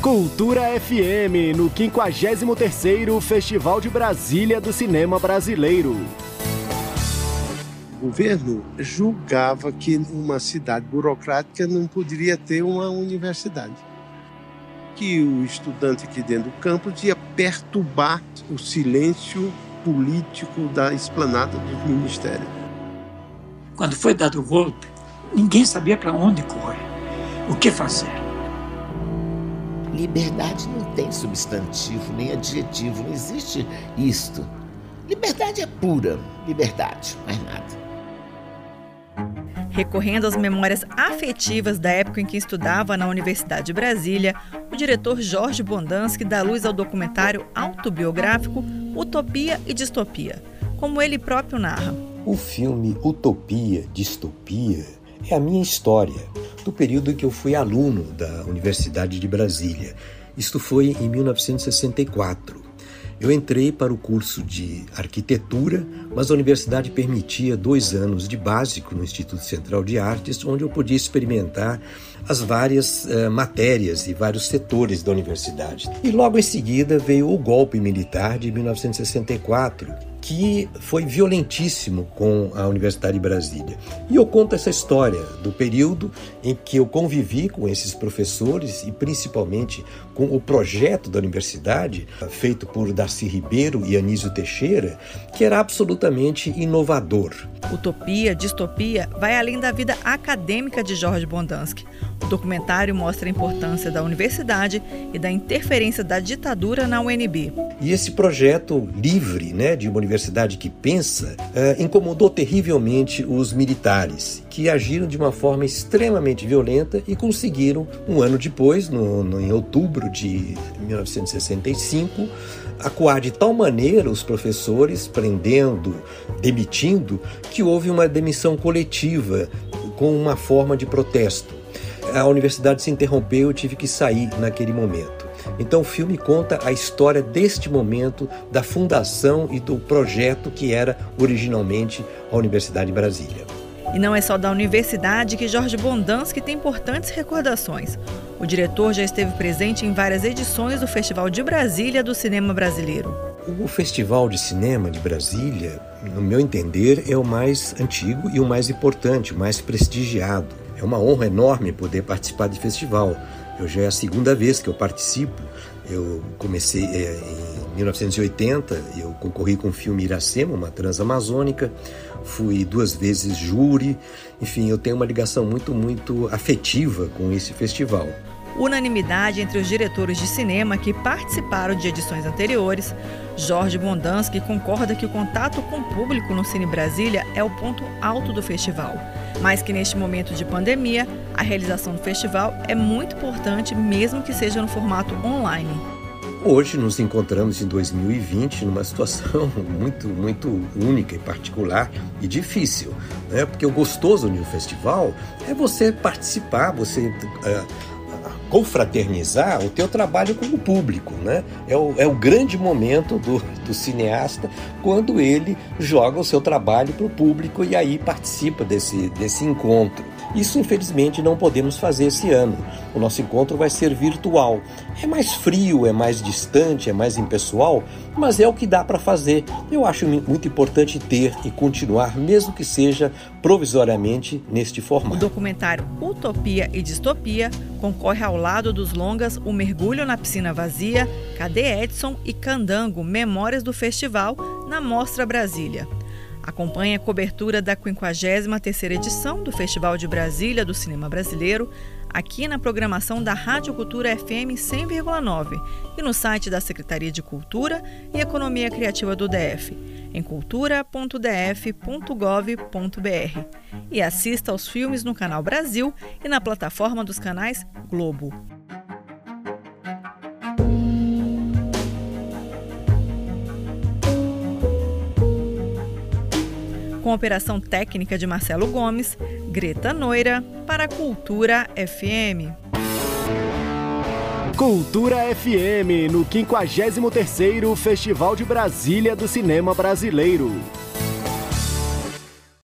Cultura FM, no 53º Festival de Brasília do Cinema Brasileiro. O governo julgava que uma cidade burocrática não poderia ter uma universidade. Que o estudante aqui dentro do campus ia perturbar o silêncio político da esplanada dos ministérios. Quando foi dado o golpe, ninguém sabia para onde correr, o que fazer. Liberdade não tem substantivo nem adjetivo, não existe isto. Liberdade é pura liberdade, mais nada. Recorrendo às memórias afetivas da época em que estudava na Universidade de Brasília, o diretor Jorge Bondansky dá luz ao documentário autobiográfico Utopia e Distopia, como ele próprio narra. O filme Utopia, Distopia é a minha história, do período que eu fui aluno da Universidade de Brasília. Isto foi em 1964. Eu entrei para o curso de arquitetura, mas a universidade permitia dois anos de básico no Instituto Central de Artes, onde eu podia experimentar as várias uh, matérias e vários setores da universidade. E logo em seguida veio o golpe militar de 1964, que foi violentíssimo com a Universidade de Brasília. E eu conto essa história do período em que eu convivi com esses professores e principalmente com o projeto da universidade, feito por Darcy Ribeiro e Anísio Teixeira, que era absolutamente inovador. Utopia, distopia vai além da vida acadêmica de Jorge Bondansky. O documentário mostra a importância da universidade e da interferência da ditadura na UNB. E esse projeto livre, né, de uma universidade que pensa, eh, incomodou terrivelmente os militares, que agiram de uma forma extremamente violenta e conseguiram, um ano depois, no, no em outubro de 1965, acuar de tal maneira os professores, prendendo, demitindo, que houve uma demissão coletiva com uma forma de protesto. A universidade se interrompeu, eu tive que sair naquele momento. Então o filme conta a história deste momento da fundação e do projeto que era originalmente a Universidade de Brasília. E não é só da universidade que Jorge Bondansky tem importantes recordações. O diretor já esteve presente em várias edições do Festival de Brasília do Cinema Brasileiro. O Festival de Cinema de Brasília, no meu entender, é o mais antigo e o mais importante, o mais prestigiado. É uma honra enorme poder participar de festival. Eu já é a segunda vez que eu participo. Eu comecei é, em 1980, eu concorri com o filme Iracema, uma transamazônica. Fui duas vezes júri. Enfim, eu tenho uma ligação muito, muito afetiva com esse festival unanimidade entre os diretores de cinema que participaram de edições anteriores. Jorge Bondansky concorda que o contato com o público no Cine Brasília é o ponto alto do festival, mas que neste momento de pandemia, a realização do festival é muito importante, mesmo que seja no formato online. Hoje nos encontramos em 2020 numa situação muito, muito única e particular e difícil, né? Porque o gostoso um festival é você participar, você uh, confraternizar o teu trabalho com o público, né? É o, é o grande momento do, do cineasta quando ele joga o seu trabalho para o público e aí participa desse, desse encontro. Isso, infelizmente, não podemos fazer esse ano. O nosso encontro vai ser virtual. É mais frio, é mais distante, é mais impessoal, mas é o que dá para fazer. Eu acho muito importante ter e continuar, mesmo que seja provisoriamente neste formato. O documentário Utopia e Distopia concorre ao lado dos longas O Mergulho na Piscina Vazia, Cadê Edson e Candango Memórias do Festival na Mostra Brasília. Acompanhe a cobertura da 53ª edição do Festival de Brasília do Cinema Brasileiro aqui na programação da Rádio Cultura FM 100,9 e no site da Secretaria de Cultura e Economia Criativa do DF, em cultura.df.gov.br. E assista aos filmes no canal Brasil e na plataforma dos canais Globo. Com operação técnica de Marcelo Gomes, Greta Noira, para a Cultura FM. Cultura FM, no 53º Festival de Brasília do Cinema Brasileiro.